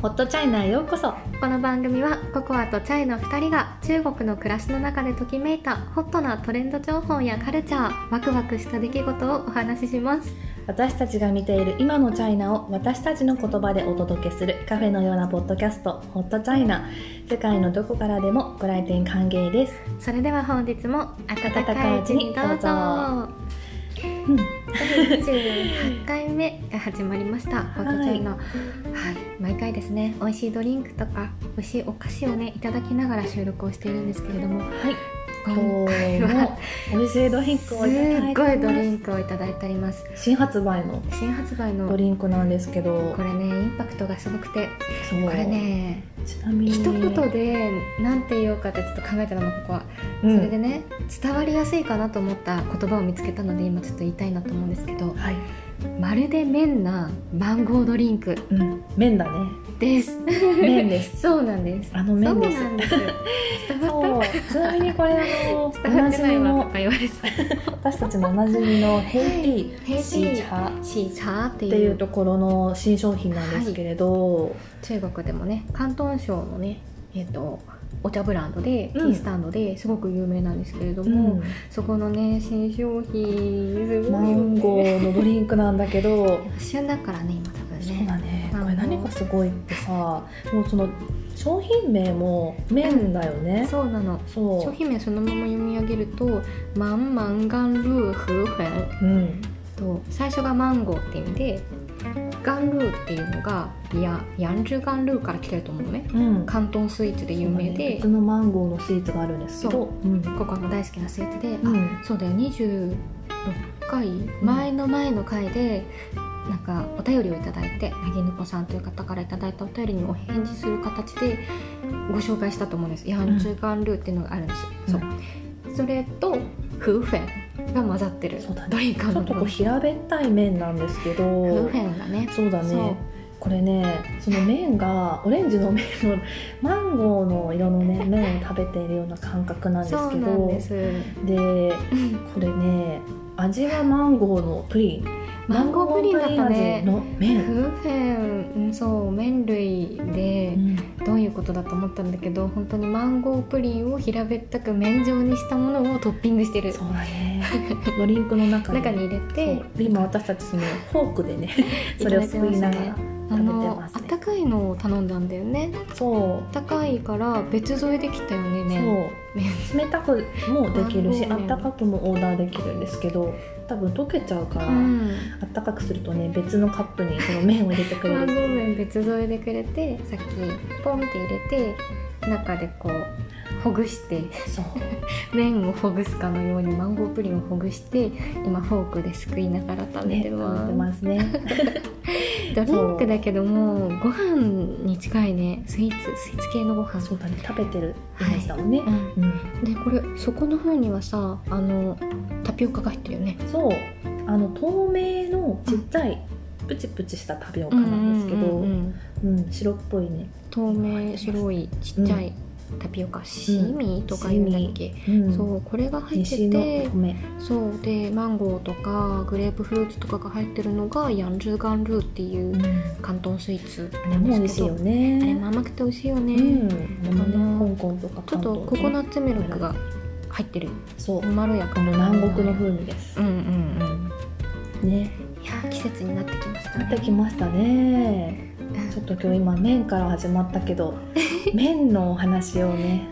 ホットチャイナへようこそ。この番組はココアとチャイの2人が中国の暮らしの中でときめいたホットなトレンド情報やカルチャーワクワクした出来事をお話しします。私たちが見ている今のチャイナを私たちの言葉でお届けするカフェのようなポッドキャストホットチャイナ。世界のどこからでもご来店歓迎です。それでは本日も温かいうちにどうぞうん。28回目が始まりましたホットチャイのはい、毎回ですね美味しい。ドリンクとか美味しい。お菓子をねい。ただきながら収録をしてい。るんですけれどもはい。今日も美味しいドリンクをいただいてすごいドリンクをいただいております。新発売の。新発売のドリンクなんですけど。これねインパクトがすごくて。これねちなみに。一言で何て言おうかってちょっと考えてたのここは、うん。それでね伝わりやすいかなと思った言葉を見つけたので今ちょっと言いたいなと思うんですけど。はい、まるで麺なマンゴードリンク。うん、麺だねです。麺です。そうなんです。あの麺です。そうなんです。伝わっそう。ちなみにこれあのた伝わってないわ。とのか言われそう。私たちのおなじみのヘイティーーシーチャシーチャーっていいううところの新商品なんですけれど、中国でもね広東省のねえっ、とお茶ブランドでテうん。ィースタンドですごく有名なんですけれどうも、ん。そこのね新商品すごい。よマねンゴーのドリンクなんだけど。旬だからね今ね。そうだね。これ何がすごいってさもうその商品名も麺だよね、そうなの。そう。商品名そのまま読み上げると「マンマンガンルーフーフェンうん」と最初がマンゴーって意味でガンルーっていうのがやヤンジュガンルーから来てると思うのね。うん。広東スイーツで有名そうだね。で、別のマンゴーのスイーツがあるんですけど。う。ん。ここの大好きなスイーツで、うん。あそうだよ。26回前の前の回で、なんかお便りをいただいてなぎぬこさんという方からいただいたお便りにお返事する形でご紹介したと思うんです。ヤンジュガンルーっていうのがあるんです。よ、そう。それとフーフェンが混ざってるそうだね。ドリンクちょっとこう平べったい麺なんですけど。フーフェンがね。そうだね。これねその麺がオレンジの麺のマンゴーの色のね 麺を食べているような感覚なんですけど。でこれね味はマンゴーのプリンマンゴープリンだったね。のフーフェンうんそう麺類で麺、どういうことだと思ったんだけど本当にマンゴープリンを平べったく麺状にしたものをトッピングしてる。そうだね。ドリンクの中に。中に入れて今私たちそのフォークでね それをすくいながら。あ食べてのますね。あったかいのを頼んだんだよね。そう。高いから別添えできたよね麺。そう。冷たくもできるしあったかくもオーダーできるんですけど多分溶けちゃうから、うん。あったかくするとね別のカップにその麺を入れてくれる 別添えでくれてさっきポンって入れて中でこうほぐしてそう。麺をほぐすかのようにマンゴープリンをほぐして今フォークですくいながら食べねてます,、食べてますね。ドリンクだけどもご飯に近いねスイーツスイーツ系のご飯。そうだね。食べてる。イメージだもんね、うん。うん。でこれそこの方にはさあのタピオカが入ってるよね。そう。あの透明のちっちゃいプチプチしたタピオカなんですけど、うん白っぽいね、透明白いちっちゃいタピオカ、シーミーとか言うんだっけ、うん、そうこれが入ってて米。そうでマンゴーとかグレープフルーツとかが入ってるのがヤンジュガンルーっていううん。広東スイーツあれも美味しいよあれねも甘くて美味しいよね、香港とかちょっとココナッツミルクが入ってる。そう。まろやかな。南国の風味です。うんうんうん。ね。いや季節になってきましたなってねきましたねちょっと今日今麺から始まったけど 麺のお話をね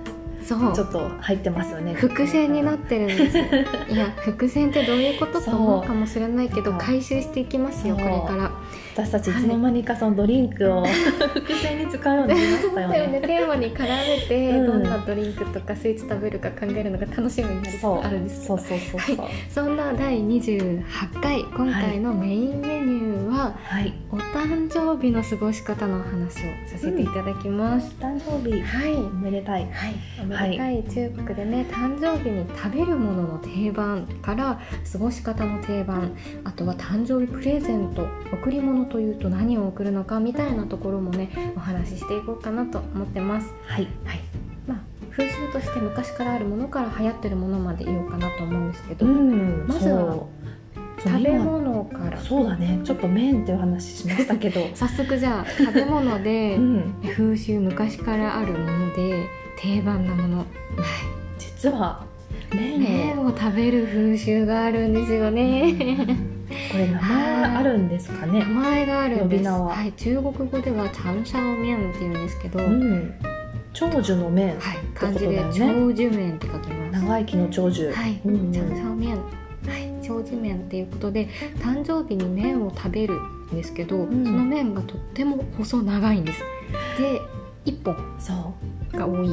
そう。ちょっと入ってますよね。伏線になってるんですよ。いや伏線ってどういうことと思うかもしれないけど回収していきますよこれから。私たちいつの間にかそのドリンクを伏線に使うようになりましたよね。ね。テーマに絡めて、うん。どんなドリンクとかスイーツ食べるか考えるのが楽しみになりつつそうあるんですけど。そう。そうそうそうそんな第28回今回のメインメニューは、はい。お誕生日の過ごし方のお話をさせていただきます、誕生日。はい。おめでたい。はい、おめでたい中国でね誕生日に食べるものの定番から過ごし方の定番あとは誕生日プレゼント贈り物というと何を贈るのかみたいなところもねお話ししていこうかなと思ってます。はい。はい。まあ、風習として昔からあるものから流行ってるものまで言おうかなと思うんですけど、うん。まずは食べ今物から。そうだね。ちょっと麺っていう話しましたけど。早速じゃあ食べ物でうん。風習昔からあるもので定番なもの。実は麺。麺をを食べる風習があるんですよね。これ名前あるんですかね？名前があるんです。呼び名は。はい、中国語ではチャンシャオ麺っていうんですけど、はい、うん。長寿の麺漢字でってことだよね。長寿麺って書きます。長生きの長寿。はい、うんうん。チャンシャオ麺はい、長寿麺っていうことで誕生日に麺を食べるんですけど、ん。その麺がとっても細長いんです。で1本。そうが多い。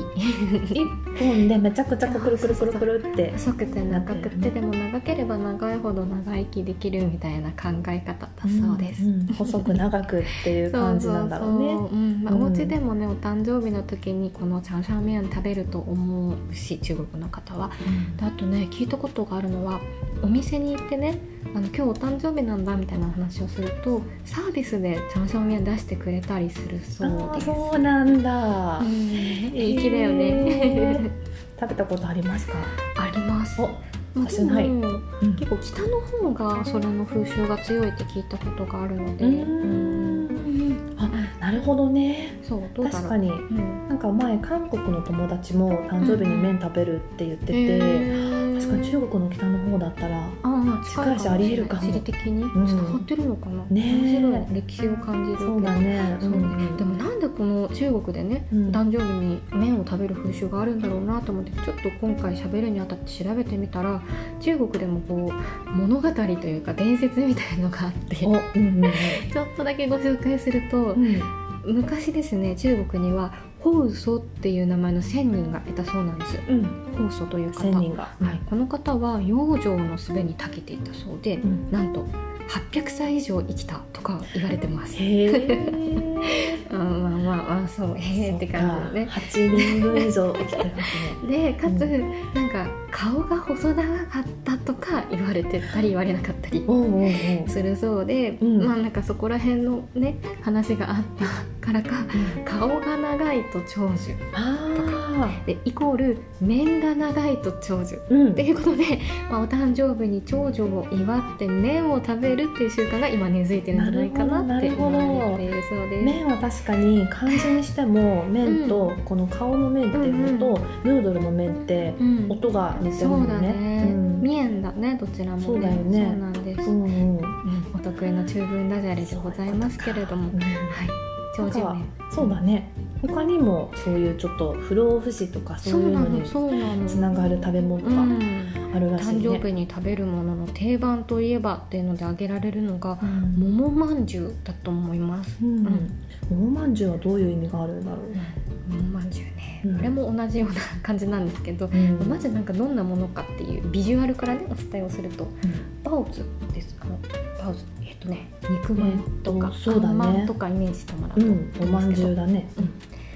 一本でめちゃくちゃくるくるくるくるって。細くて長くてでも長ければ長いほど長生きできるみたいな考え方だそうです、んん。細く長くっていう感じなんだろうね。そうんお家でもねお誕生日の時にこのチャンシャンメン食べると思うし中国の方は。であとね聞いたことがあるのはお店に行ってねあの今日お誕生日なんだみたいな話をするとサービスでチャンシャンメン出してくれたりするそうです。そうなんだ。うん。粋だよへね。ー食べたことありますか？あります。おまあ、でも結構北の方がそれの風習が強いって聞いたことがあるので。あなるほどね。そうどう確かに。うん。なんか前韓国の友達も誕生日に麺食べるって言ってて、確かに中国の北の方だったらああ近いしありえるかも。地理的にん。伝わってるのかな、ねえ。面白い歴史を感じるそうだね。そううん。でもなんでこの中国でね、うん。誕生日に麺を食べる風習があるんだろうなと思ってちょっと今回喋るにあたって調べてみたら中国でもこう物語というか伝説みたいのがあっておうんうん。ちょっとだけご紹介すると、うん。昔ですね中国にはホウソっていう名前の仙人がいたそうなんです。うん。ホウソという方。千人が。はい、この方は養生の術に長けていたそうで、うん。なんと800歳以上生きたとか言われてます。あまあまあまあそうへえって感じでね。8人分以上生きてますね。でかつ、うなんか顔が細長かったとか言われてたり言われなかったりするそうで、うん。まあなんかそこら辺のね話があったからか顔が長いと長寿あでイコール面が長いと長寿。あうん。っていうことで、まあ、お誕生日に長寿を祝って麺を食べるっていう習慣が今根付いてるんじゃないかなって思われてそうです。麺は確かに漢字にしても麺とこの顔の麺っていうのとヌードルの麺ってうん。音が似てるそもうんだね。ね。うん。麺だねどちらもね。そうだよね。そうなんです、うんうん。お得意の中文ダジャレでございますけれども。うん。はい長寿なん麺そうだね。他にもそういうちょっと不老不死とかそそうういうの。につながる食べ物がうん。あるらしいね。誕生日に食べるものの定番といえばっていうので挙げられるのがうん。桃まんじゅうだと思います。うん。うん。桃まんじゅうはどういう意味があるんだろ桃まんじゅうね、うん。これも同じような感じなんですけど、う、うん。まずなんかどんなものかっていうビジュアルからねお伝えをするとバオズです。あのバオズとね肉まんとか、えっとそうだね。あんまんとかイメージしてもらうとうんですけど、ん、おまんじゅうだね。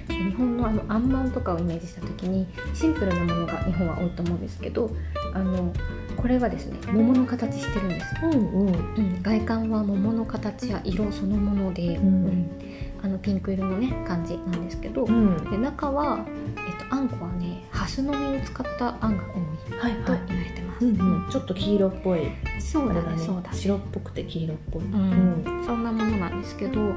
で日本のあのあんまんとかをイメージした時にシンプルなものが日本は多いと思うんですけどあのこれはですね桃の形してるんです、うんうん。うん、外観は桃の形や色そのもので、うん。あのピンク色のね感じなんですけど、うん。で中は、えあんこはねハスの実を使ったあんが多いはいとはい。言われてます、うんうん。ちょっと黄色っぽい。そうだねねそうだ。ね白っぽくて黄色っぽい。うんそんなものなんですけど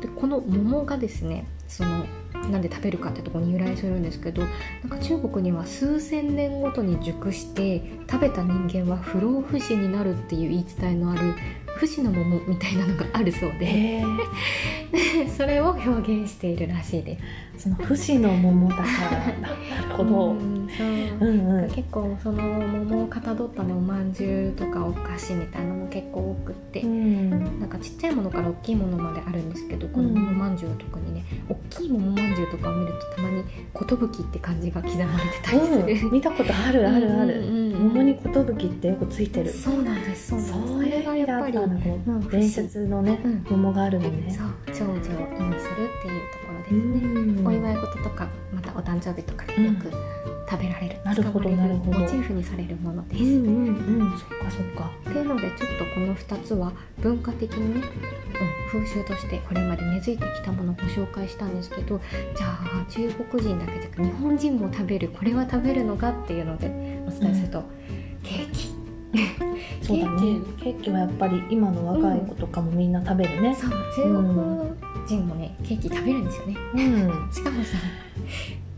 でこの桃がですねそのなんで食べるかってところに由来するんですけどなんか中国には数千年ごとに熟して食べた人間は不老不死になるっていう言い伝えのある不死の桃みたいなのがあるそう。で それを表現しているらしいです。その不死の桃だから。なるほど。うんそううんうん。結構その桃をかたどったねおまんじゅうとかお菓子みたいなの結構多くって、うん。なんかちっちゃいものから大きいものまであるんですけどこのうん桃まんじゅうは特にね大きい桃まんじゅうとかを見るとたまに「寿」って漢字が刻まれてたりする、うん、見たことあるあるある。うんうんうん桃に寿ってよくついてる。そうなんですそうなんですそれがやっぱりそれがやっぱこの伝説のねうん桃があるのね。そう長寿を意味するっていうところですうね、ん。お祝い事とかまたお誕生日とかでよく食べられる、なるほどなるほどモチーフにされるものです、うんうんうん。そっかそっか。っていうのでちょっとこの2つは文化的にね、うん、風習としてこれまで根付いてきたものをご紹介したんですけどじゃあ中国人だけじゃなく日本人も食べるこれは食べるのかっていうのでお伝えすると、ケーキ そうだね。ケーキはやっぱり今の若い子とかもみんな食べるね。そう中国人もねケーキ食べるんですよね。うん、しかもさ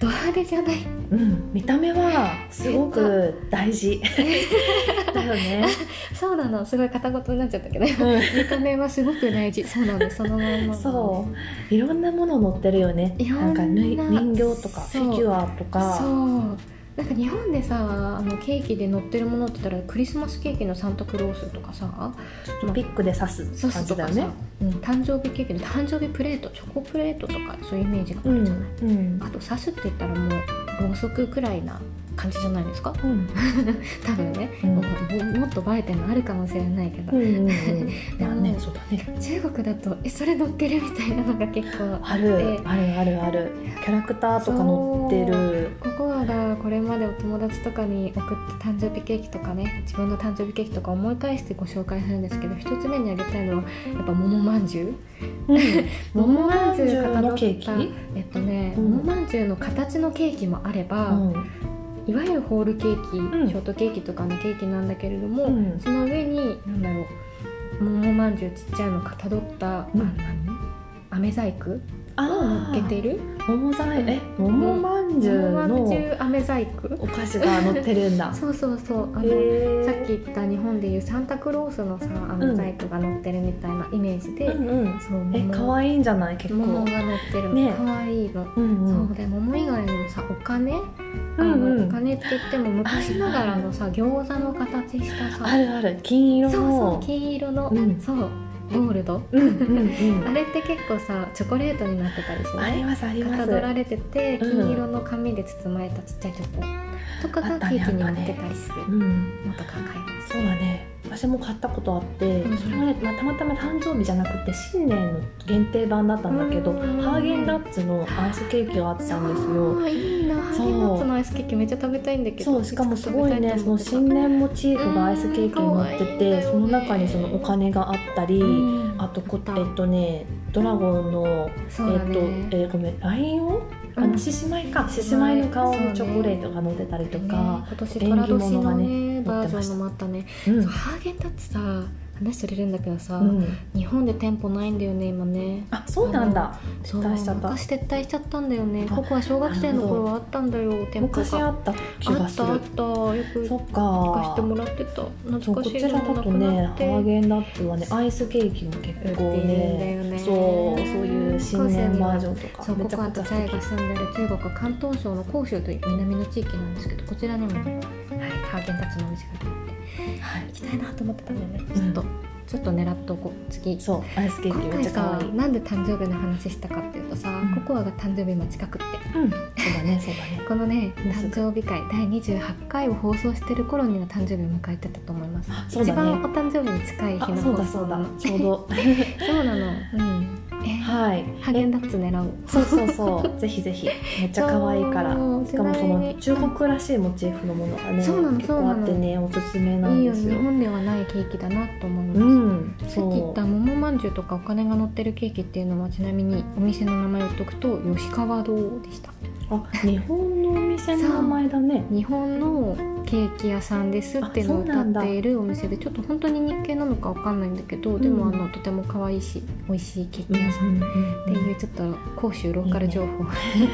ド派手じゃない。うん、見た目はすごく大事。だよね、そうなの。すごい片言になっちゃったけど。うん。見た目はすごく大事。そうなのそのまんま。そう。いろんなもの乗ってるよね。いろんな。なんか人形とかフィギュアとか。そうなんか日本でさあのケーキで乗ってるものって言ったらクリスマスケーキのサンタクロースとかさピックで刺す感じだよね。うん、誕生日ケーキの誕生日プレートチョコプレートとかそういうイメージがあうんるじゃない、うん。あと刺すって言ったらもうろうそくくらいな感じじゃないですか？うん。多分ね、うん。もうもっと映えてるのあるかもしれないけど、うんうんうん。でまあもねそうだね。中国だとえそれ乗っけるみたいなのが結構あるあるあるある。キャラクターとか乗ってる。ココアがこれまでお友達とかに送った誕生日ケーキとかね。自分の誕生日ケーキとか思い返してご紹介するんですけど一つ目にあげたいのはやっぱ桃まんじゅう。桃まんじゅうのケーキ？えっとね、うん。桃まんじゅうの形のケーキもあれば、うんいわゆるホールケーキ、うん。ショートケーキとかのケーキなんだけれども、うん。その上に何だろう。桃まんじゅうちっちゃいのかたどった、うん。あ何？飴細工？をあ乗っけている桃ざいえ桃まんじゅうのう飴細工。お菓子が乗ってるんだ。そうそうそうあのへさっき言った日本でいうサンタクロースのさ飴細工が乗ってるみたいなイメージで、うんうん。そうえ可愛いんじゃない？結構。桃が乗ってる。ね。の可愛いの、うんうん。そうで桃以外にもさお金、うんあのうんお金って言っても昔ながらのさ餃子の形したさ。あるある。金色そうそうの金色の、うん。そうゴールド、あれって結構さチョコレートになってたりしありないますあります。かたどられててうん。金色の紙で包まれたちっちゃいチョコとかがケーキに乗ってたりする。うん。のとか買いますそうだね私も買ったことあって、うん。それはね、まあ、たまたま誕生日じゃなくて新年の限定版だったんだけど、うん。ハーゲンダッツのアイスケーキがあったんですよ。いいな。ハーゲンダッツのアイスケーキめっちゃ食べたいんだけどそうしかもすごいねその新年モチーフがアイスケーキに乗ってて、その中にそのお金があったり、うん。あとこえっとねドラゴンのえっとえーごめんライオン？あうん。の獅子舞か。獅子舞の顔のチョコレートが乗ってたりとね今か、年寅年のねバージョンのもあったね。ハーゲンダッツさ話それるんだけどさ、うん。日本で店舗ないんだよね今ね。あそうなんだ。そう撤退しちゃった。昔撤退しちゃったんだよね。あここは小学生の頃はあったんだよ店舗が。昔あった気あがする。ったあった。よくそっ聞かせてかもらってた。懐かしいこちらだとねハーゲンダッツはねアイスケーキも結構ねよね。そうそういう新年バージョンとかそうめちゃココアとチャイが住んでる中国広東省の広州という南の地域なんですけどこちらにも。ね、はい、ハーゲンダッツのお店があってはい。行きたいなと思ってたんだよね。うん。ちょっと、ちょっと狙っとこう。次。そうアイスケーキめっちゃ可さ愛い。なんで誕生日の話したかっていうとさ、うん。ココアが誕生日今近くって。うん。そうだねそうだね。このね誕生日会第28回を放送してる頃には誕生日を迎えてたと思います、ね。一番お誕生日に近い日あそうの放だそうだ。ちょうど。そうなの。うん。えはい。ハーゲンダッツ狙おう。そうそうそう。ぜひぜひ。めっちゃ可愛いから。しかもその中国らしいモチーフのものがねそうなの結構あってねおすすめないんですよ。本ではないケーキだなと思います、うんさっき言った桃まんじゅうとかお金が乗ってるケーキっていうのはちなみにお店の名前を言っとくと吉川堂でした。あ日本のお店の名前だね。日本のケーキ屋さんですっていうのを歌っているお店でちょっと本当に日系なのかわかんないんだけど、でもあのとても可愛いし美味しいケーキ屋さんっていうちょっと甲州ローカル情報。時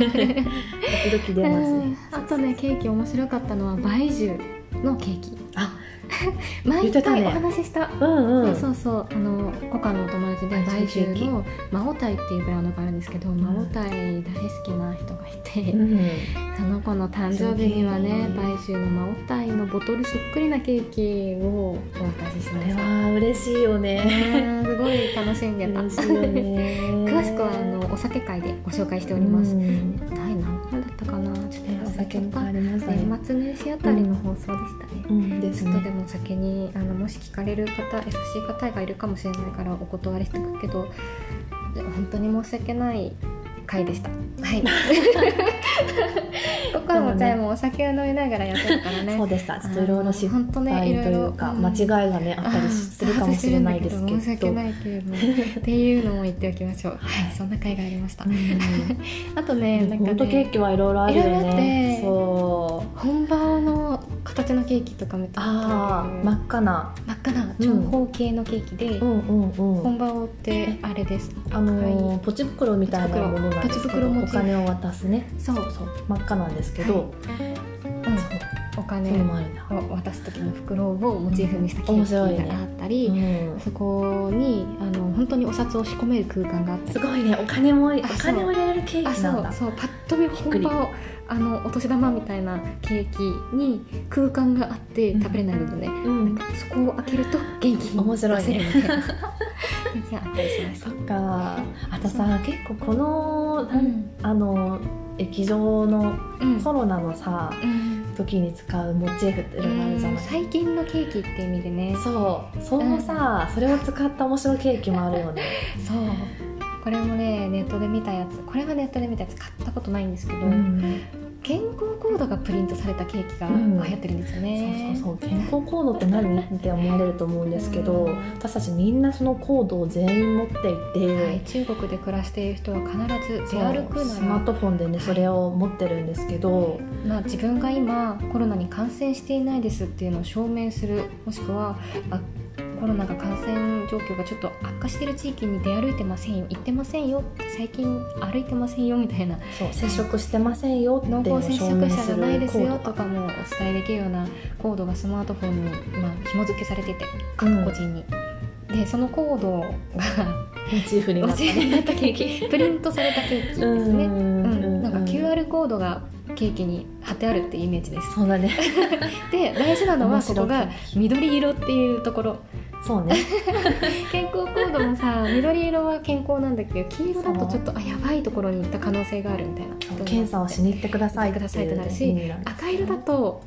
々出ます。うんねあとねケーキ面白かったのは梅州のケーキ。あ 毎回お話しした。うんうん。そうそうそう。あのコカのお友達で梅州ケーキ梅州のマオタイっていうブランドがあるんですけど、マオタイ大好きな人がいて、うん。その子の誕生日にはねそう梅州のマオタイのボトルそっくりなケーキをお渡ししました。は嬉しいよね。ねすごい楽しんでた。詳しくはあのお酒会でご紹介しております、うん。第何回だったかな？ちょっとねお酒もありますね年末年始あたりの放送でしたね、うん。ですね。ちょっとでも先にあのもし聞かれる方優しい方がいるかもしれないからお断りしておくけど本当に申し訳ない回でした。はい ココアもチャイもお酒を飲みながらやってるからね。そうでしたちょっといろいろ失敗というかうん。間違いがねあったりするかもしれないですけど。申し訳ないけれど。もっていうのも言っておきましょう。はい。そんな回がありました。うん。あとねなんか本当ケーねキはいろいろあるよね。そ本場の形のケーキとか見たああ真っ赤な。真っ赤な長方形のケーキで、うん。うんうん本場ってあれです。あのーポチ袋みたいなものなんですけどポチ袋持ちお金を渡すね。そう。そう。真っ赤なんですけど、はい。そうお金を渡す時の袋をモチーフにしたケーキがあったり、うん。そこにあの本当にお札を仕込める空間があったり。すごいね。お金もお金を入れられるケーあキなんだ。そうそう。パッと見本場をあのお年玉みたいなケーキに空間があって食べれない部分ね、うん。そこを開けると元気に面白いね。出せるみたいな。ケーキがあったりしました。そっか。あとさ結構この、うん。あの液状のうん。コロナのさうん。時に使うモチーフっていろいろあるじゃない、最近のケーキって意味でね。そう。そのさ、それを使った面白いケーキもあるよね。そう。これもねネットで見たやつ。これはネットで見たやつ買ったことないんですけど、うん健康コードがプリントされたケーキがうん。流行ってるんですよね、そうそうそう。健康コードって何？って思われると思うんですけど、うん。私たちみんなそのコードを全員持っていて、はい、中国で暮らしている人は必ず出歩くスマーなトフォンでねそれを持ってるんですけど、ら、まあ、自分が今コロナに感染していないですっていうのを証明するもしくはあコロナが感染状況がちょっと悪化している地域に出歩いてませんよ行ってませんよ最近歩いてませんよみたいなそう接触してませんよっていうのを濃厚接触者じゃないですよとかもお伝えできるようなコードがスマートフォンに、まあ、紐付けされてて各個人に。でそのコードがモチーフになった。ケーキ。プリントされたケーキですね。うん、なんか QR コードがケーキに貼ってあるっていうイメージです。そうだね。で大事なのはここが緑色っていうところそうね。健康コードもさ緑色は健康なんだけど黄色だとちょっとあやばいところに行った可能性があるみたいな検査をしに行ってくださいってなるし赤色だと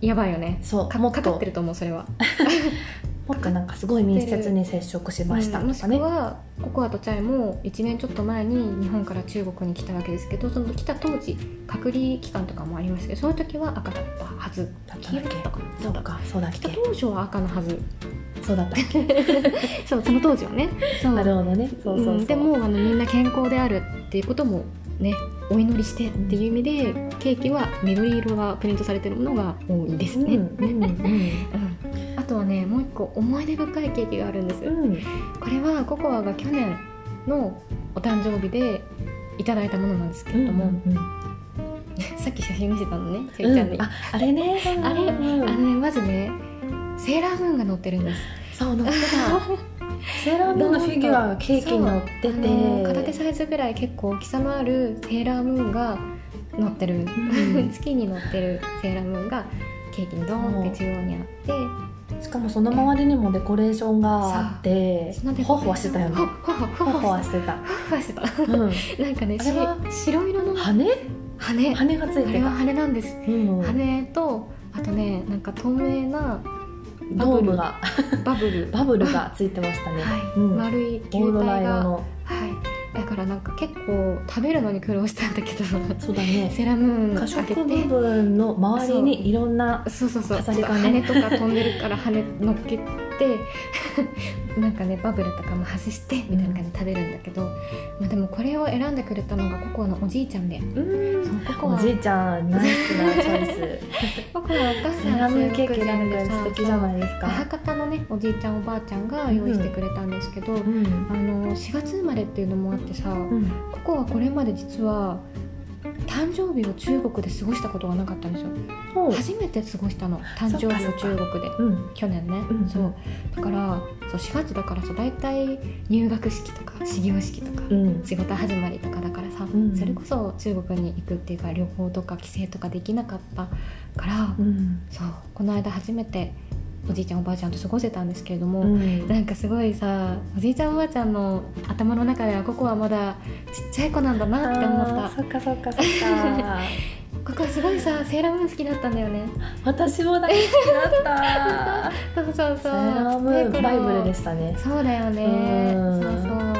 やばいよね。そうかもっと。かかってると思うそれは。もっとなんかすごい密接に接触しましたうんもしくとかね、はココアとチャイも1年ちょっと前に日本から中国に来たわけですけどその来た当時隔離期間とかもありましたけどその時は赤だったはず。だった黄っけ？色だったかな。そうかそうだっ来たけ当初は赤のはず。そうだった そうその当時はね。そうなるほどね。そうそうそう、うんでもあのみんな健康であるっていうこともねお祈りしてっていう意味で、ケーキは緑色がプリントされてるものが多いですね、うんうん うん。あとはねもう一個思い出深いケーキがあるんです、うん。うんこれはココアが去年のお誕生日でいただいたものなんですけれども、うんうん さっき写真見せたのねちゃいちゃんに、ああれね。あれうんあのねまずねセーラームーンが乗ってるんです。そう乗ってたセーラームーンのフィギュアがケーキに乗ってそうあの片手てサイズぐらい結構大きさのあるセーラームーンが乗ってる、ん。月に乗ってるセーラームーンがケーキにドーンって中央にあって。しかもその周りにもデコレーションがあって。ほわほわしてたよね。ほほほほわほわしてた、ふわしてた。うん、なんかね白色の。羽？羽。羽がついてた、あれは羽なんです。うん、羽とあとねなんか透明なドームが。バブル。バブルがついてましたね、はい、うん、丸い球体が。色の。はい。だからなんか結構食べるのに苦労したんだけど。そうだね。セーラームーン可開け食部て分の周りにいろんなそうそうそう。羽とか飛んでるから羽乗っけて なんかねバブルとかも外してみたいな感じで食べるんだけど、まあ、でもこれを選んでくれたのがココアのおじいちゃんで。うん。そうココア。おじいちゃんナイスなチョイス。ココアお母さんームケーキなんか素敵じゃないです母か方のねおじいちゃんおばあちゃんが用意してくれたんですけど、うん。あの4月生まれっていうのもあってさ、うん。ココはこれまで実は誕生日を中国で過ごしたことがなかったんですよ。初めて過ごしたの。誕生日を中国で。うん。去年ね、うんそう。だからそう4月だからさ大体入学式とか始業式とか、うん。仕事始まりとかだからさ、うん。それこそ中国に行くっていうか旅行とか帰省とかできなかったから、うんそうこの間初めておじいちゃんおばあちゃんと過ごせたんですけれども、うん。なんかすごいさおじいちゃんおばあちゃんの頭の中ではここはまだちっちゃい子なんだなって思った。そっかそっかそっか。ここはすごいさセーラームーン好きだったんだよね。私も大好きだった。そうそうそう。セーラームーンバイブルでしたね。そうだよね。そうそう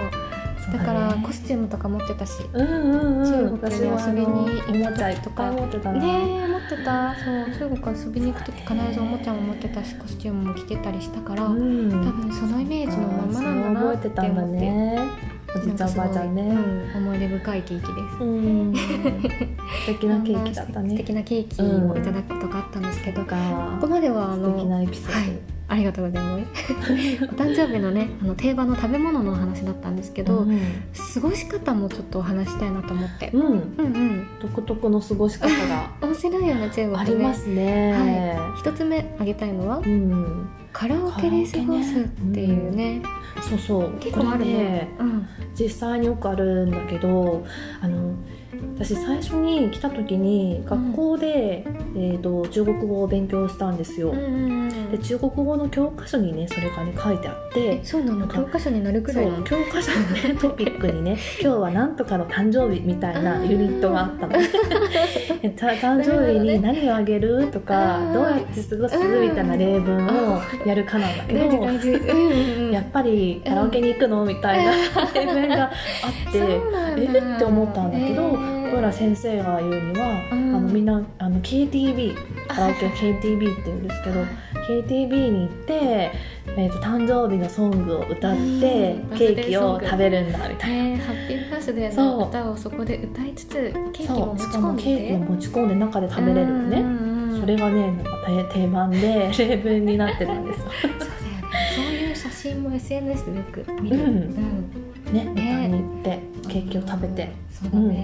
だからねコスチュームとか持ってたしうんうんうん。中国に遊びにの行ったおもちゃいっ時とか持ってたな、ねえ持ってた。そう中国遊びに行く時必ずおもちゃも持ってたしコスチュームも着てたりしたから、うん。多分そのイメージのままなんだなって覚えてたんだ思ってねおじいちゃんおばあちゃんね思い出深いケーキです。うん。素敵なケーキだった素ね敵なケーキをいただくことがあったんですけけどこかこまではあ素敵のなエピソード、はい。ありがとうございます。お誕生日のねあの定番の食べ物のお話だったんですけど、うん。過ごし方もちょっとお話したいなと思って、うん、うんうん。独特の過ごし方が。面白いよね中国ねありますね。一つ目挙げたいのはうん、カラオケで過ごすっていうねそうそう。結構あるねこれねうん実際によくあるんだけど、あの私最初に来た時に学校で、えっ、と中国語を勉強したんですよ。うんうんうんで中国語の教科書にねそれがね書いてあって。え。そうなの？教科書になるくらい？教科書のね トピックにね「今日はなんとかの誕生日」みたいなユニットがあったの。誕生日に何をあげる？とかどうやって過ごす？みたいな例文をやるかなんだけど。やっぱりカラオケに行くの？みたいな例文があって。え？って思ったんだけどへーほら先生が言うには、うん。あのみんなあの KTV カラオケを KTV って言うんですけど KTV に行って、えー、と誕生日のソングを歌って、うん。ケーキを食べるんだみたいな。ね。ハッピーバースデーの歌をそこで歌いつつケーキも持ちしかも込んでケーキを持ち込んで中で食べれるのね、ねそれがねなんか定定番で 例文になってたんですよ。そうだよね。そういう写真も SNS でよく見る、うん。うん。ね歌に行ってケーキを食べて。そうだね、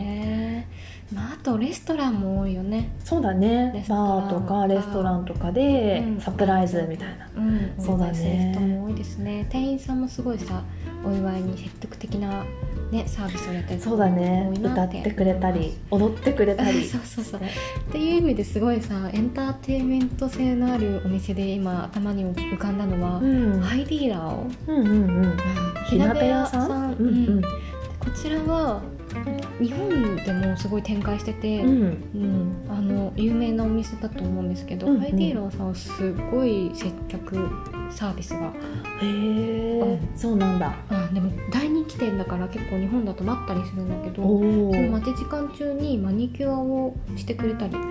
まあ、あとレストランも多いよね、そうだね。バーとかレストランとかでうん。サプライズみたいな、うん、そうだね。人も多いですね。店員さんもすごいさお祝いに積極的な、ね、サービスをやってるそうだね。歌ってくれたり踊ってくれたり。そうそうそう。っていう意味ですごいさエンターテインメント性のあるお店で今頭に浮かんだのは、うん。ハイディーラーを。うんうんうん。火鍋屋さん、うんうん。でこちらは日本でもすごい展開してて、うん。うん、あの有名なお店だと思うんですけど、うんうん。ハイディーラーさんはすごい接客サービスが、へえそうなんだ。あでも大人気店だから結構日本だと待ったりするんだけどその待ち時間中にマニキュアをしてくれたり。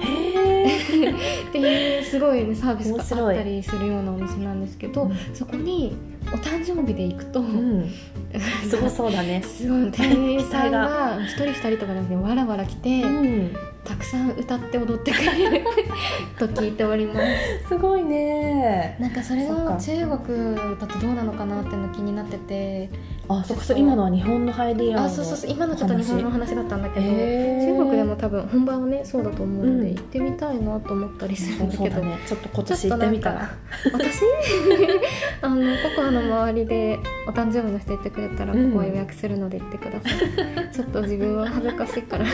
っていうすごい、ね、サービスがあったりするようなお店なんですけど、そこにお誕生日で行くと、うん。すごそうだね。すごい店員さんが 一人二人とかじゃなくてわらわら来て、うんたくさん歌って踊ってくれる と聞いております。すごいね。なんかそれが中国だとどうなのかなっての気になってて。あそっかそれ今のは日本のハイディアのあそうそうそう今のちょっと日本の話だったんだけど、へー。中国でも多分本番はねそうだと思うので、うん。行ってみたいなと思ったりするそんだけど。うそうだね。ちょっと今年行ってみたら。か私 あのココアの周りでお誕生日の人言ってくれたらうんここは予約するので行ってください、ちょっと自分は恥ずかしいから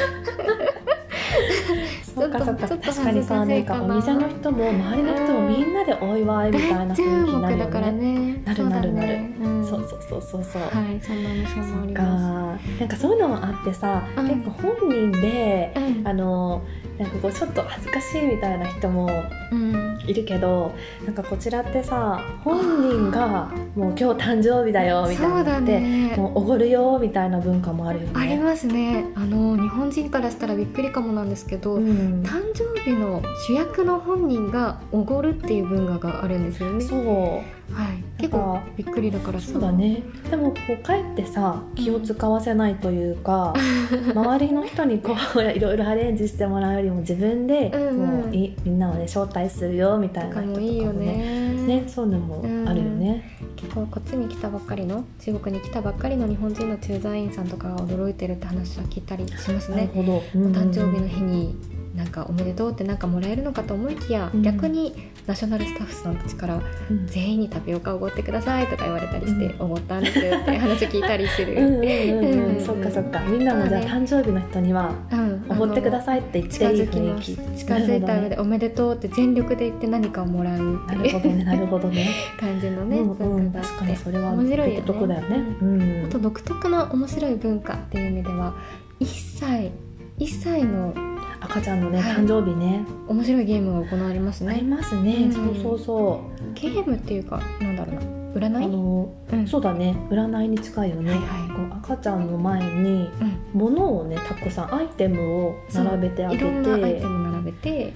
そっか。そっか確かにさなんかお店の人も周りの人もみんなでお祝いみたいな中雰囲気になるよね。ね。なるなるなる。そうそうそうそうそうそう。はいそんなお店もあそっか。りまなんかそういうのもあってさうん。結構本人であのなんかこうちょっと恥ずかしいみたいな人もうん。いるけどなんかこちらってさ本人が もう今日誕生日だよみたいなって、ね。もうおごるよみたいな文化もあるよね。ありますね。あの日本人からしたらびっくりかもなんですけど、うん、誕生日の主役の本人がおごるっていう文化があるんですよね。そうはい、結構びっくりだからそうだね。でもこうかえってさ気を使わせないというか、周りの人にこういろいろアレンジしてもらうよりも自分でうんうん。もういみんなをね招待するよみたいなか人とかももいいよね。ねねそういうのもあるよね。結構こっちに来たばっかりの中国に来たばっかりの日本人の駐在員さんとかが驚いてるって話は聞いたりしますね。なるほど、お誕生日の日になんかおめでとうってなんかもらえるのかと思いきや、うん。逆にナショナルスタッフさんたちからうん。全員にタピオカおごってくださいとか言われたりして、うおごったんですって話聞いたりする、うんうんうんうん。うん。そっかそっか。みんなもじゃあ誕生日の人にはうん。おごってくだいさいって言って近いいづきの雰囲気。近づいた上で「おめでとう」って全力で言って何かをもらう。なるほどね。なるほどね。感じのね、うんうん。文化が。あって確かにそれは面白いよね。独特だよね。うん。あと独特な面白い文化っていう意味では1歳1歳の赤ちゃんのねはい。誕生日ね。面白いゲームが行われますありねますね。うん。そうそうそゲームっていうかなんだろうな。う占い？あのうん。そうだね。占いに近いよね。はいはい。こう赤ちゃんの前にうん。物をねたくさんアイテムを並べてあげて。いろんなアイテム並べて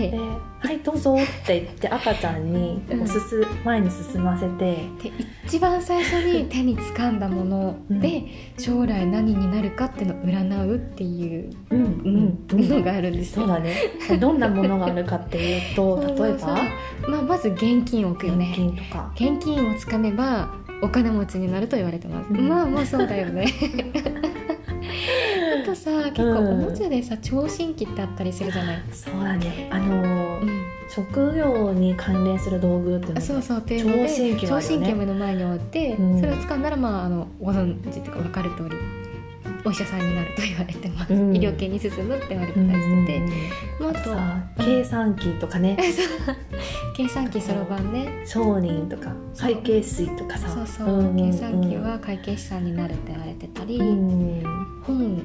ででで「はいどうぞ」って言って赤ちゃんに うん。おすす、前に進ませて。で一番最初に 手に掴んだもので、将来何になるかっていうのを占うっていう、うんうんうん。のがあるんですよ。そうだね。どんなものがあるかっていうと 例えば？まあ、まず現金を置くよ現ね金とか。現金をつかめばお金持ちになると言われてます、うん。まあまあそうだよね。あとさ結構おもちゃでさ聴診器ってあったりするじゃない、そうだね。あのーうん、職業に関連する道具っていうのがそうそうっていうので聴診器目の前に置いて、うん。それを使うならまああのご存知とか分かる通りお医者さんになると言われてます、うん。医療系に進むって言われてうん。たりしてて、うんまあ、あとはさ計算機とかね。計算機そろばんね。商人とか会計士とかさ。そうそう、計算機は会計士さんになるって言われてたり、うん。本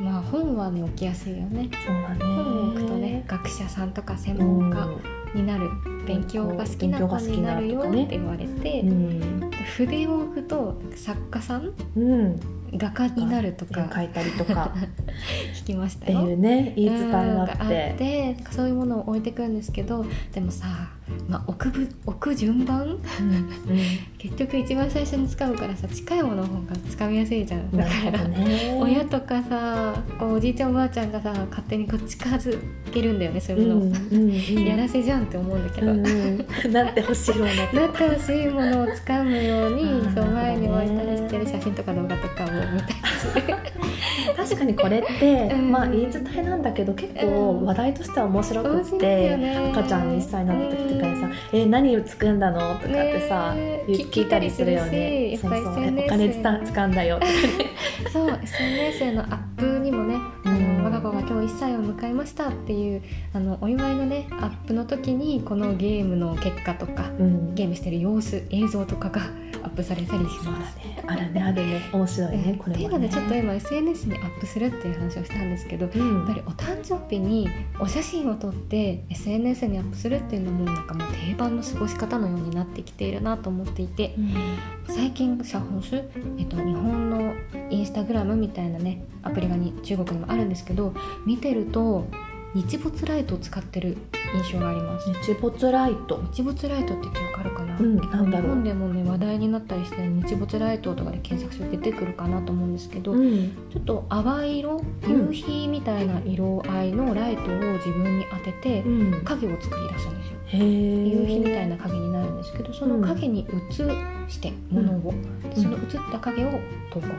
まあ本はね置きやすいよね。そうだね。本を置くとね学者さんとか専門家になる、勉強が好きな子になるよって言われて、うん筆を置くと作家さんうん画家になると絵か描いたりとか。聞きましったてよ。いうね言い伝えがあって。ってそういうものを置いてくるんですけどでもさ、まあ、置くぶ置く順番？うん 結局一番最初に使うからさ近いものの方が掴みやすいじゃん。うんだから、ね。親とかさこうおじいちゃんおばあちゃんがさ勝手にこう近づけるんだよねそういうもの。を、うんうんうん。やらせじゃんって思うんだけど、うんうん。なってほしいようになってほしいものを掴むようにそう前に置いたりしてる写真とか動画とかを見たりする確かにこれって、うん。まあ言い伝えなんだけど結構話題としては面白くって、よね。赤ちゃんに1歳になった時とかにさ「え何を作んだの?」とかってさ、ね言聞いたりするよね。そうそう。お金つた掴んだよとかね。そう SNS へのアップにもね、我が子が今日1歳を迎えましたっていうあのお祝いのねアップの時にこのゲームの結果とかうん。ゲームしてる様子映像とかがプされたりします。ね。あるねあるね面白いねこれは、ね。っていうのでちょっと今 SNS にアップするっていう話をしたんですけどやうんっぱりお誕生日にお写真を撮って SNS にアップするっていうのもなんかもう定番の過ごし方のようになってきているなと思っていて最近シャホンス、えっと、日本のインスタグラムみたいなねアプリがに中国にもあるんですけど見てると日没ライトを使ってる印象があります日没ライト。日没ライトって言ってわかるかな、うんなんだろう日本でもね話題になったりして日没ライトとかで検索すると出てくるかなと思うんですけど、ん。ちょっと淡い色うん夕日みたいな色合いのライトを自分に当ててうん。影を作り出すんですよ。夕日みたいな影にその影に映してものを、でその映った影を投稿す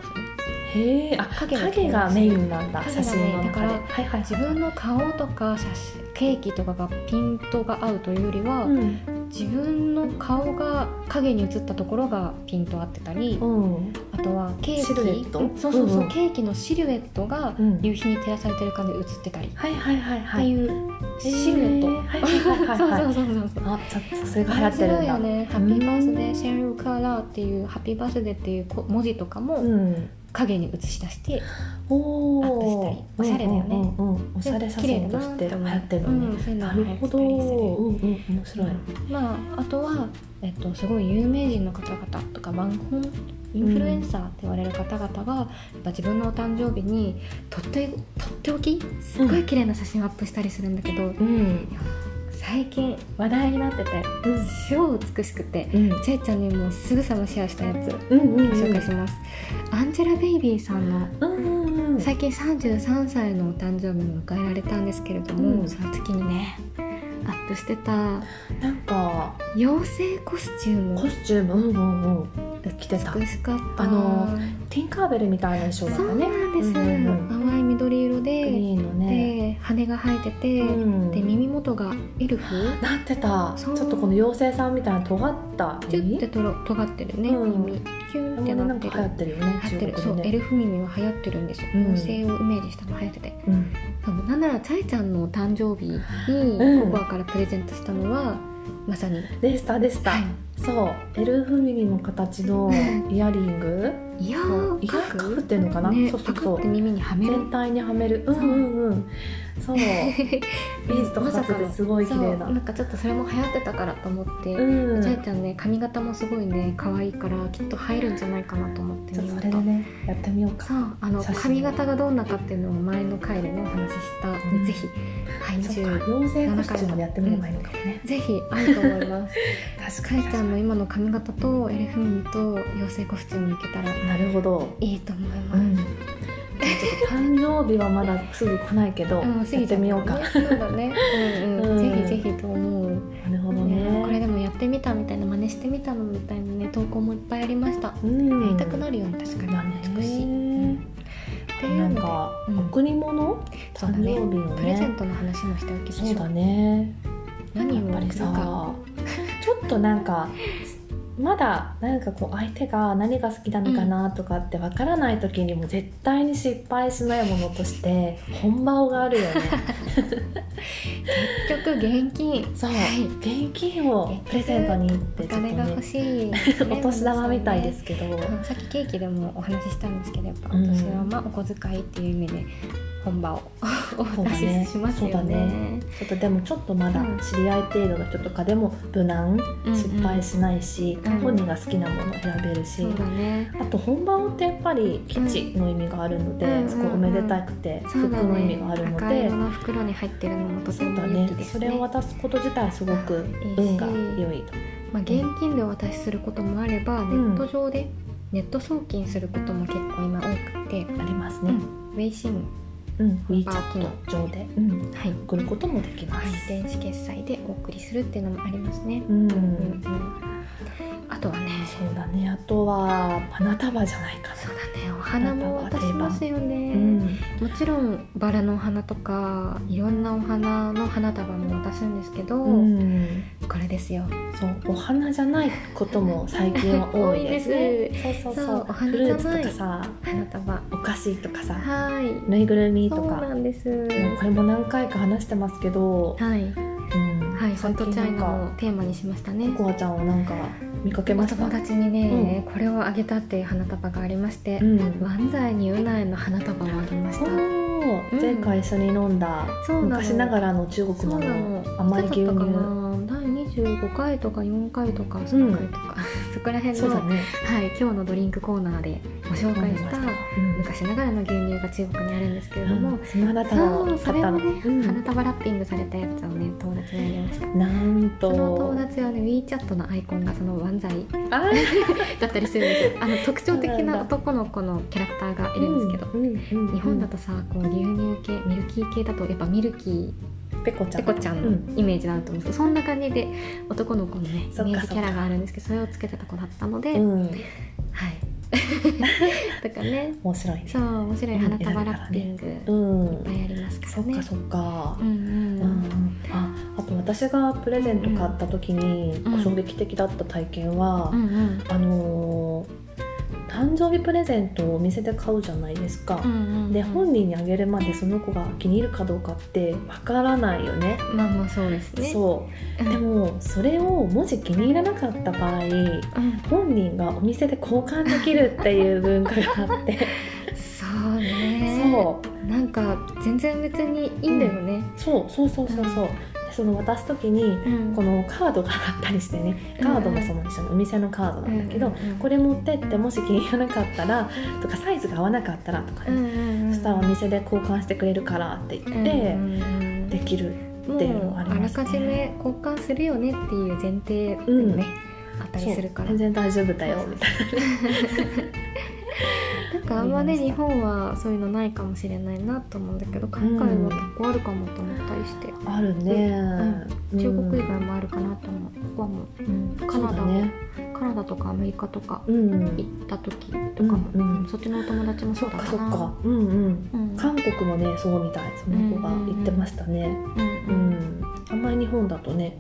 る、へえ。あ影がメインなんだ写真の中で。だからはいはい自分の顔とか写真ケーキとかがピントが合うというよりは、うん。自分の顔が影に映ったところがピント合ってたり、うん。あとはケーキシルエット？うんそうそうそう、うんうん。ケーキのシルエットがうん。夕日に照らされてる感じで映ってたり、はいはいはいっはい。ていうシルエット、へー。はいはいはいはいはい。そうそうそうそうあ、さそれが流行ってるんだ。よね。ハッピーバースデーシェンルーカーラーっていうハッピーバースデーっていうこ文字とかもうん。影に映し出して、おアップしたりおしゃれだよね。うんうんうんおしゃれ写真として流行ってるのね。うん、そういうのなが流行ってる。ほど。たりするうんうん。面白い。まああとは、えっと、すごい有名人の方々とかワンホンインフルエンサーって言われる方々が、やっぱ自分のお誕生日にとってとっておきすっごい綺麗な写真をアップしたりするんだけど、うん最近話題になっててうん。超美しくてうん。ちゃいちゃんにもすぐさまシェアしたやつ紹介します、アンジェラ・ベイビーさんの最近33歳のお誕生日を迎えられたんですけれども、うん。その時にねアップしてた。なんか妖精コスチューム。コスチューム？うんうんうん。着てた。美しかった。あのティンカーベルみたいな衣装だそうったね。なんです、うんうんうん。淡い緑色グでリーンのね。で羽が生えてて、うん。で耳元がエルフなってた。ちそう。ょっとこの妖精さんみたいな尖ったキュッとろ尖ってるね、うん。耳キュンってななってる。んか流行ってるよね流行ってる。ね。そうエルフ耳は流行ってるんですよ、うん。妖精をイメージしたの流行ってて。うん。そうなんならチャイちゃんのお誕生日にうん。ココアからプレゼントしたのは、まさに、でしたでした。はい、そうエルフ耳の形の イヤリング？イヤーカフっフていうのかな、ねそうそうそう。耳にはめる？全体にはめる。うんうんうん。そう。ビーズとかかけてすごい綺麗ななんかちょっとそれも流行ってたからと思って、うん。ちゃいちゃんね髪型もすごいね可愛いからきっと入るんじゃないかなと思ってそうれでねやってみようか。そうあの髪型がどんなかっていうのを前の回でねお話ししたので、うん。ぜひはいそっか20妖精コスチュームでやってみればいいのかもね、ぜひあると思います。確かいちゃんの今の髪型とエルフ耳と妖精コスチュームいけたらなるほどいいと思います、うん。誕生日はまだすぐ来ないけど、うん、やってみようか、そうだね。うんうん、うん。ぜひぜひと思う。なるほどね。これねでもやってみたみたいな真似してみたのみたいなね投稿もいっぱいありました。うん。やりたくなるように確かに。美しい。うん。んか、うん。贈り物？うだね。生日をプレゼンねトの話もしておきましょう。そうだね。何をやっぱり。さちょっとなんかまだなんかこう相手が何が好きなのかなとかってわからない時にも絶対に失敗しないものとして本場があるよね結局現金。そう、はい。現金をプレゼントにっておちょっと金が欲ねしい。お年玉みたいですけど、あのさっきケーキでもお話ししたんですけどやっぱおうん。年玉、お小遣いっていう意味で本場をお渡しそうだね。しますそうだよね。ね。ちょっとでもちょっとまだうん。知り合い程度の人とかでも無難、うんうん。失敗しないし、うん。本人が好きなものを選べるし。あと本番ってやっぱり基地の意味があるので、うんすごいおめでたくて、服の意味があるので。赤色、の袋に入ってるのもとてもだね。ね。それを渡すこと自体すごくいいし運が良いまあ現金でお渡しすることもあれば、ネん。ット上でネット送金することも結構今多くて、ありますね。ウェイシンうん、本場 WeChat 上で、うん、はい、送ることもできまはい、す。電子決済でお送りするっていうのもありますね。うん、うんうんあとはね、そうだね。あとは花束じゃないかそうだね、お花も渡しますよね。な。うん、もちろんバラのお花とかいろんなお花の花束も渡すんですけど、うん、これですよ。そうお花じゃないことも 最近は多いですね。そうそうそうお花フルーツとかさ、花束。お菓子とかさ、はい。ぬいぐるみとそうか。なんです。これも何回か話してますけど、はい。うんはい、ホ最ットチャイナ近なんかのテーマにしましたね。コアちゃんをなんか見かけおました？友達にね、これをあげたっていう花束がありまして、うん。ワンザイにウナイの花束をあげました。前回一緒に飲んだ昔ながらの中国の。甘い牛乳いつだったかな第25回とか4回とか3回とか、そこら辺の、ね。はい、今日のドリンクコーナーでご紹介したうん。昔ながらの牛乳が中国にあるんですけれども、その花束をそうそれをね、うん。花束ラッピングされたやつをね友達にあげました。なんとその友達はね WeChat のアイコンがそのワンザイ。あ だったりするんですよ。あの特徴的な男の子のキャラクターがいるんですけど、うん。うん。うん。日本だとさこう牛乳系ミルキー系だとやっぱミルキペコちゃん。ーペコちゃんのイメージだなと思う。んですけど、そんな感じで男の子のねイメージキャラがあるんですけどそれをつけてた子だったので、うん。はい。とかね。面白いね。そう面白い花束ラッピング、うん。いっぱいありますからね。そっかそっか。うんうん。うん。ああと私がプレゼント買った時にうん。衝撃的だった体験は、うんうん。あのー誕生日プレゼントをお店で買うじゃないですか、うんうんうん。で本人にあげるまでその子が気に入るかどうかってわからないよね。まあまあそうですね。そう。うん。でもそれをもし気に入らなかった場合うん。本人がお店で交換できるっていう文化があって。そうね。そう。なんか全然別にいいんだよね、そうそうそうそうそう。でその渡す時にうん。このカードがあったりしてねカードもその一緒にお店のカードなんだけど、これ持ってってもし気に入らなかったらとかサイズが合わなかったらとかね、そしたらお店で交換してくれるからって言って、できるっていうのがありあらますね。かじめ交換するよねっていう前提でもね、あったりするから。全然大丈夫だよみたいなん かあんまり日本はそういうのないかもしれないなと思うんだけど海外は結構あるかもと思ったりして、なあるね、うん。中国以外もあるかなと思う。ここはもううん。カナダそうだね。カナダとかアメリカとかうん。行った時とかも、うんうん。そっちのお友達もそうだそっったな。かそっか。うんうん。うん。韓国もねそうみたい。その子が言ってましたね。うんううん。ん。あんまり日本だとね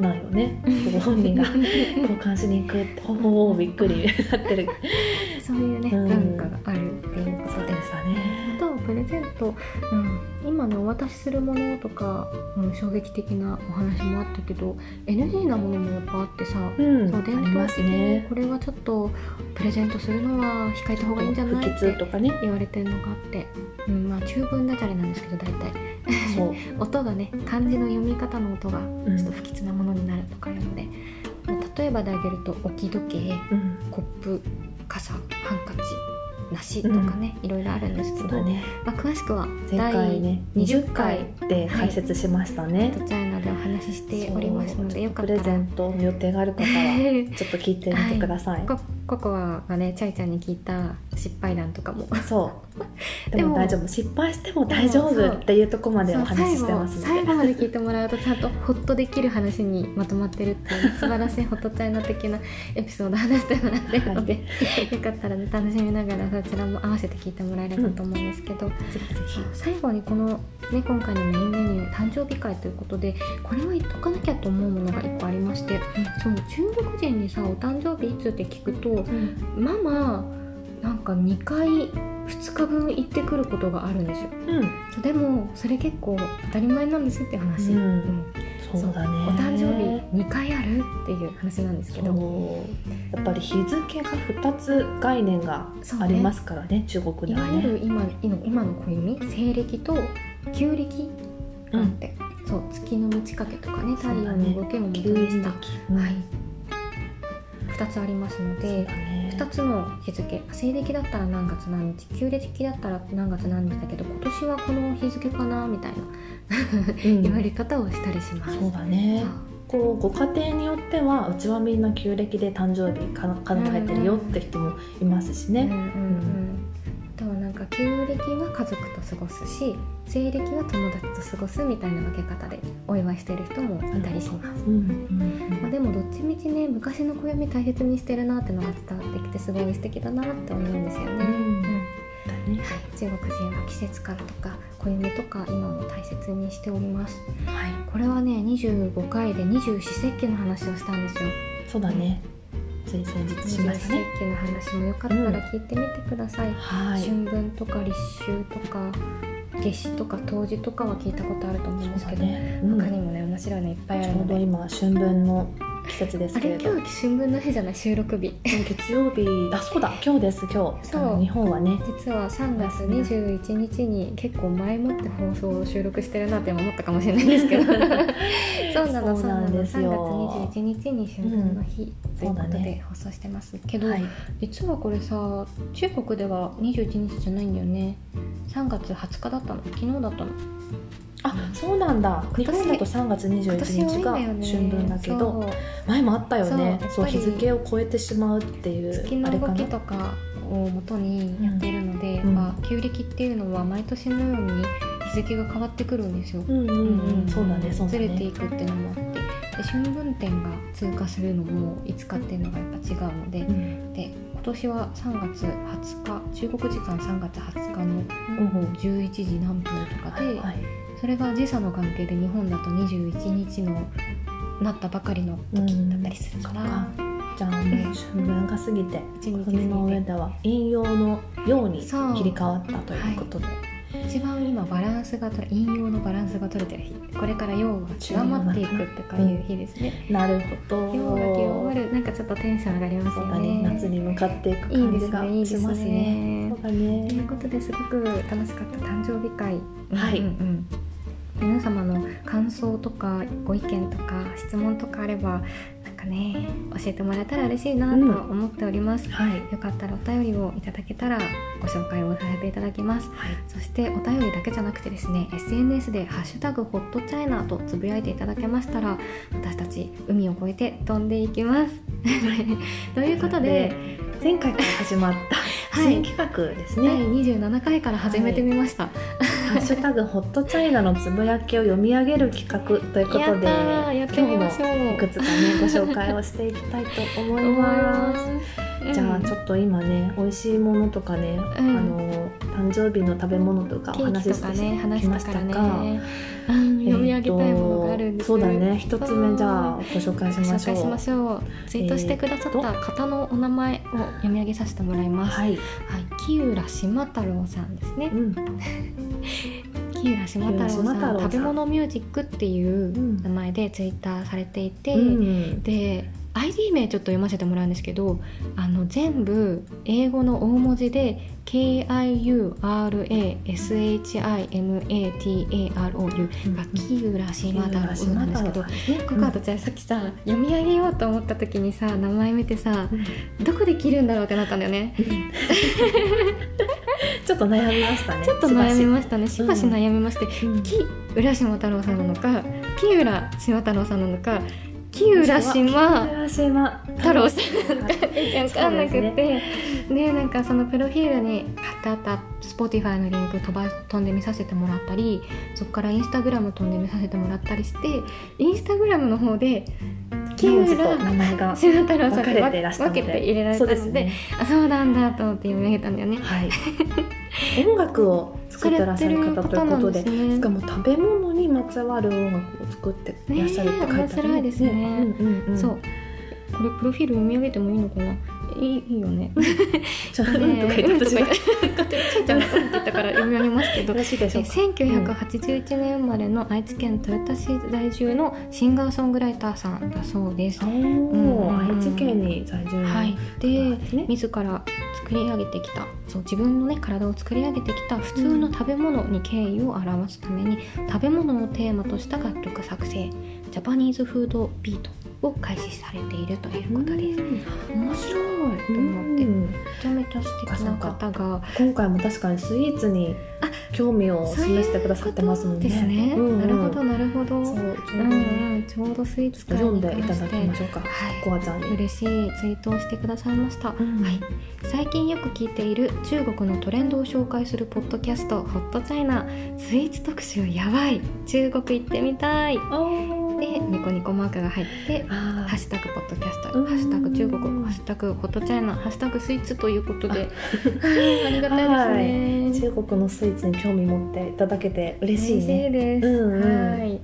ないよね。ご本人が交換しに行くってほほほびっくり。なってるそういうね、うん。文化があるっていうことでしたね。あとプレゼント。と、うん、今ねお渡しするものとか、うん、衝撃的なお話もあったけど NG なものもやっぱあってさ、うん。そう伝あります統的にね。これはちょっとプレゼントするのは控えた方がいいんじゃない不って吉とかね。言われてるのがあって、うん、まあ中文ダジャレなんですけど大体。そう、音がね漢字の読み方の音がうん。ちょっと不吉なものになるとかいうので、まあ例えばであげると置き時計うん、コップ傘ハンカチ梨とかね、いろいろあるんですけど、ね。まあ、詳しくは前回ね第20回で解説しましたね、第チャイナでお話ししておりますのでよかったら。プレゼントの予定がある方はちょっと聞いてみてください、コココアがねチャイちゃんに聞いた失敗談とかも。そう。で でもも大丈夫。失敗しても大丈夫っていうところまでお話ししてますので最後まで聞いてもらうとちゃんとホッとできる話にまとまってるっていう 素晴らしいホットチャイナ的なエピソードを話してもらってるので、よかったらね楽しみながらそちらも合わせて聞いてもらえればと思うんですけど、ぜひぜひ。最後にこの、ね、今回のメインメニュー誕生日会ということでこれは言っとかなきゃと思うものが1個ありまして、そう中国人にさお誕生日いつって聞くとママなんか2回2日分行ってくることがあるんですよ。うん、でもそれ結構当たり前なんですって話、うん。そうだね。お誕生日2回あるっていう話なんですけど。やっぱり日付が2つ概念がありますからね中国いわではね。ゆる今今今の暦西暦と旧暦があって、そう月の満ち欠けとかね太陽の動きを元に旧した、暦。はい、2つありますのでだね。2つの日付西暦だったら何月何日旧暦だったら何月何日だけど今年はこの日付かなみたいなうん。言われ方をしたりします。そうだね。こうご家庭によってはうちはみんな旧暦で誕生日か考えてるよって人もいますしね、うんうんうんあとはなんか旧暦は家族と過ごすし西暦は友達と過ごすみたいな分け方でお祝いしてる人もいたりします。うんうんまあ、でもどっちみちね昔の暦大切にしてるなってのが伝わってきてすごい素敵だなって思うんですよね。うんはい、中国人は季節感とか暦とか今も大切にしております。はい。これはね25回で二十四節気の話をしたんですよ。そうだねつい先日しましたね。気の話もよかったら聞いてみてください、はい。春分とか立秋とか夏至とか冬至とかは聞いたことあると思うんですけど、ね。うん。他にもね面白いのいっぱいあちょうどるので今春分の季節ですあれけれど今日春分の日じゃない？収録日。月曜日。あそうだ今日です今日。そう。日本はね。実は3月21日に結構前もって放送を収録してるなって今思ったかもしれないんですけど。そうなのそうなのなんです3よ月21日に春分の日ということで放送してますけど、はい。実はこれさ中国では21日じゃないんだよね。3月20日だったの？昨日だったの？あそうなんだ。日本だと3月今年21日が春分だけどそう。前もあったよね。そう日付を超えてしまうっていう月の動きとかを元にやっているので、うん。まあ、旧暦っていうのは毎年のように日付が変わってくるんですよ。うんうんうん。そうだねそうだずれていねくっていうのもあって。で春分点が通過するのもいつかっていうのがやっぱ違うので,、うん。で今年は3月20日中国時間3月20日の午後11時何分とかで、はいはいそれが時差の関係で日本だと21日のなったばかりの時だったりするから、じゃあもう春分が過ぎて一日過国の上では陰陽のように切り替わったということで、一番今バランスが取れ陰陽のバランスが取れてる日。これから陽が極まっていくってかいう日ですね。なるほど。陽が極まるなんかちょっとテンション上がりますよね。ね。夏に向かっていくいいです感じがねいいですしますねね。そうだね。ということですごく楽しかった誕生日会、はい。うんうんうん皆様の感想とかご意見とか質問とかあればなんかね教えてもらえたら嬉しいなと思っております、はい。よかったらお便りをいただけたらご紹介をさせていただきます。はい。そしてお便りだけじゃなくてですね SNS で「ハッシュタグホットチャイナ」とつぶやいていただけましたら私たち海を越えて飛んでいきます。ということで前回から始まったはい。新企画です第ね、27回から始めてみました、ハッシュタグホットチャイナのつぶやきを読み上げる企画ということでやってみましょう。今日もいくつかねご紹介をしていきたいと思いまます。すじゃあちょっと今ね美味しいものとかね、うん。あの誕生日の食べ物とかお話ししてきましたたが、ね、うん 読み上げたいものがあるんです。そうだね。一つ目じゃあご紹介しごましょう。紹介しましょう。ツイートしてくださった方のお名前を読み上げさせてもらいます、はい、はい、木浦島太郎さんですね。うん、木浦島太郎さん食べ物ミュージックっていううん。名前でツイッターされていて、うん。で ID 名ちょっと読ませてもらうんですけどあの全部英語の大文字で KIURASHIMATAROU が木浦島太郎なんですけどここあとじゃあさっきさ読み上げようと思った時にさ名前見てさどこで切るんだろうってなったんだよね。ちょっと悩みましたね。ちょっと悩みまましたね。しばし悩みまして、す木浦島太郎さんなのか木浦島太郎さんなのか木浦島太郎さん。なんか分かんなくて。で,、なんかそのプロフィールに貼ってあった Spotify のリンク飛ば飛んで見させてもらったりそこからインスタグラム飛んで見させてもらったりしてインスタグラムの方で木浦名前が島太郎さんって分けて入れられたそうのでですねあそうなんだと思って読み上げたんだよね。はい音楽を作ってらっしゃる方ということでね。しかも食べ物にまつわる音楽を作っていらっしゃるって書いてあるね。え面白いですね。うんうんうん、そう。これプロフィール読み上げてもいいのかな？いいいいよね。ちょっとねとか言ってちゃん。ちゃんがうんって言ったから読み上げますけど。よろしいでしょうか？1981年生まれの愛知県豊田市在住のシンガーソングライターさんだそうです。おうんー愛知県に在住のはい、で、ね。自ら作り上げてきたそう自分のね体を作り上げてきた普通の食べ物に敬意を表すために、食べ物をテーマとした楽曲作成ジャパニーズフードビートを開始されているということです。面白い。と思って、めうんちゃめちゃ素敵な方が今回も確かにスイーツにあ興味を示してくださってますもんね。ですね、うんうん。なるほどなるほど。そうちょううどんね、うん、ちょうどスイーツ会読んにでいただ関してきましょうか。はい。コアちゃんに。嬉しいツイートをしてくださいました、うん。はい、最近よく聞いている中国のトレンドを紹介するポッドキャスト「ホットチャイナ」スイーツ特集やばい。中国行ってみたいでニコニコマークが入ってあハッシュタグポッドキャスト、うんハッシュタグ中国、ハッシュタグホットチャイナ、ハッシュタグスイーツということで、あ りがたいですね。中国のスイーツに興味持っていただけて嬉しい嬉しね。いです。うんうんはい。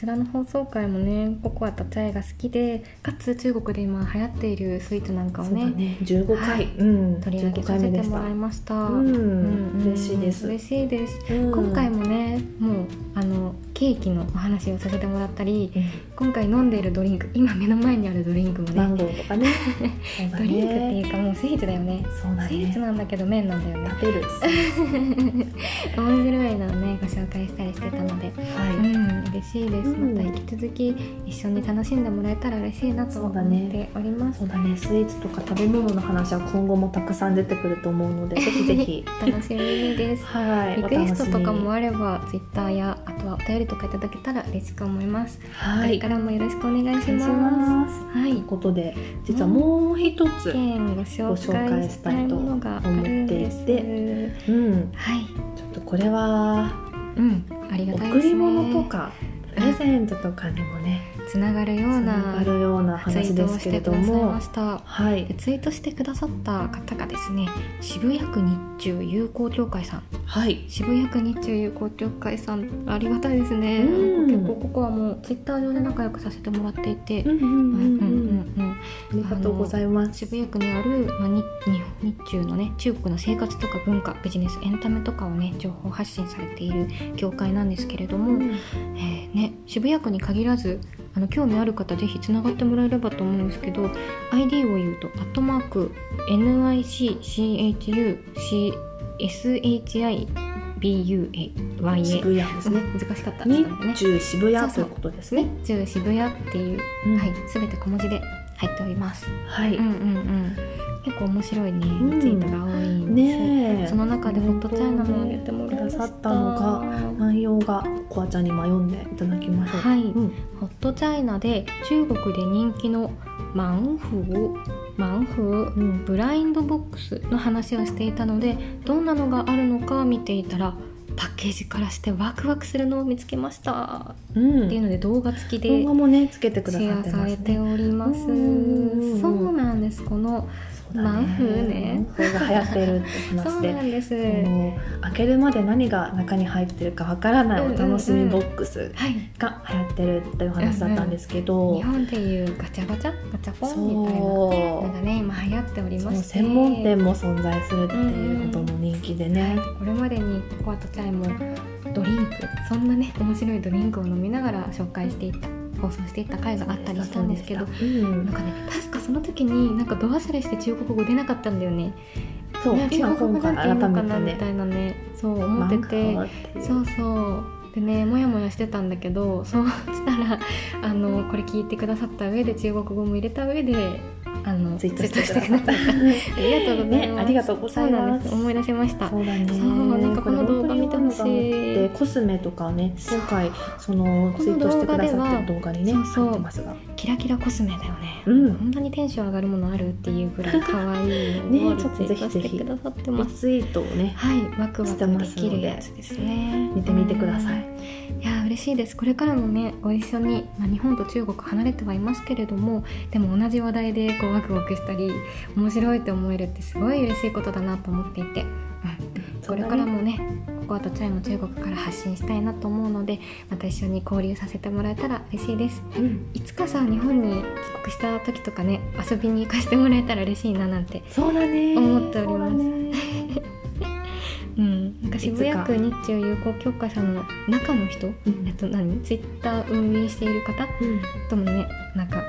こちらの放送回もね、ココアとチャイが好きで、かつ中国で今流行っているスイーツなんかをね、ね。15回、はいうん、15取り上げさせてもらい。ました。うんうん嬉しいです嬉しいです。うん今回もね、もうあのケーキのお話をさせてもらったり、うん今回飲んでいるドリンク、今目の前にあるドリンクもね、マンゴーとかね。ドリンクってね。いうかもうスイーツだよね。そうだスイーツね。なんだけど麺なんだよね。食べる。面白いのをねご紹介したりしてたので、うはい。ん嬉しいです。うんまた引き続き一緒に楽しんでもらえたら嬉しいなと思っております。そうだね。スイーツとか食べ物の話は今後もたくさん出てくると思うので、ぜひぜひ。楽しみです。はい。リクエストとかもああればツイッターやあとはお便りとかいただけたら嬉しく思います。はい。これからもよろしくお願いします。はいという。ことで、実はもう一つ、件ご紹介したいものがあるんです。ご紹介したうん、はい。ちょっとこれはうん。ありがたい贈ですね。り物とかプレゼントとかにもね、つながるようつなながるような話ですけれども。ださいま、した。はい。で、ツイートしてくださった方がですね渋谷区日中友好協会さん。はい、渋谷区日中友好協会さん。ありがたいですね、うん。結構ここはもうツイッター上で仲良くさせてもらっていて、ありがとうございます。渋谷区にある、まあ、日日日中のね中国の生活とか文化ビジネスエンタメとかをね情報発信されている協会なんですけれども、うん。えーね、渋谷区に限らずあの興味ある方ぜひつながってもらえればと思うんですけど ID を言うと「アットマーク NICCHUSHIBUAYA 渋谷ですね。難しかった。日ちょっとね中渋谷といううことですね。日中渋谷っていう、うん。はい、全て小文字で入っております、はい。うんうんうん結構面白いねん。ツイートが多いねえ、その中でホットチャイナもあげてもらいましたくださったのが内容がコアちゃんにも読んでいただきましょう。はい。うん。ホットチャイナで中国で人気のマンフーマンフーうん。ブラインドボックスの話をしていたのでどんなのがあるのか見ていたらパッケージからしてワクワクするのを見つけました、うん。っていうので動画付きで動画もねつけてくださってますされてね。おります。うん。そうなんでです。このだマンフーね。これが流行ってるってそう話でなんです。開けるまで何が中に入ってるかわからないお楽しみボックスはい。が流行ってるっていう話だったんですけど、日本でいうガチャガチャガチャポンみたいなそのがね今流行っておりまして。専門店も存在するっていうことも人気でね、これまでにココアとチャイもドリンクそんなね面白いドリンクを飲みながら紹介していった放送していった回があったりしたんですけどうん。なんかね確かその時になんかド忘れして中国語出なかったんだよね。そう、中国語なんていうのかなみたいなね。そう思ってて。そうそう。でねモヤモヤしてたんだけどそうしたらあのこれ聞いてくださった上で中国語も入れた上であのツイートしてくださった。ありがとうございます、ね。ありがとうございます。思い出しました。そうだね。なんかこの動画見てほしい。コスメとかね今回そのツイートしてくださってる動画にねそうそう。ますが。キラキラコスメだよね、うん。こんなにテンション上がるものあるっていうぐらい可愛い ねちょっとぜひぜひ。くださってリます。ツイートをねはいワクワクできるやつで。すね。見てみてください。うんいや嬉しいです。これからもねご一緒に、まあ、日本と中国離れてはいますけれどもでも同じ話題でこうワクワクしたり面白いって思えるってすごい嬉しいことだなと思っていて、うん、これからもねココアとチャイも中国から発信したいなと思うのでまた一緒に交流させてもらえたら嬉しいです。うん。いつかさ日本に帰国した時とかね遊びに行かせてもらえたら嬉しいななんてそうだね。思っております。うん。なんか渋谷区日中友好協会さんの中の人うん。えっと何？ツイッター運営している方うん。ともねなんか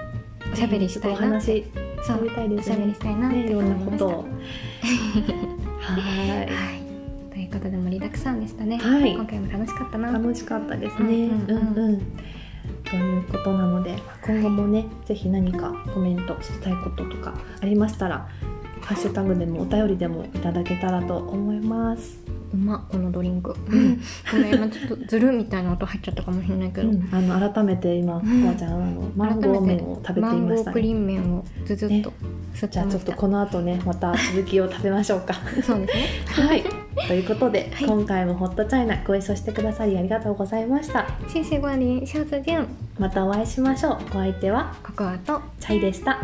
おしゃべりしたいおな話しそうみたいですおしゃべりねしたいなってねいろんな思いました、こと。を ははい。ということで盛りだくさんでしたね、はい。今回も楽しかったな。楽しかったですね。うんうん。うんうん。ということなので今後もねぜひ何かコメントしたいこととかありましたらハッシュタグでもお便りでもいただけたらと思います。うまこのドリンク、んごめん今ちょっとズルみたいな音入っちゃったかもしれないけど、うん、あの改めて今、んコアちゃんあのマンゴー麺を食べていましたね。ークリーム麺をずずっとじゃあちょっとこの後ねまた続きを食べましょうか。そうですねはい。ということで、はい今回もホットチャイナご一緒してくださりありがとうございました。谢谢光临下次见またお会いしましょう。お相手はココアとチャイでした。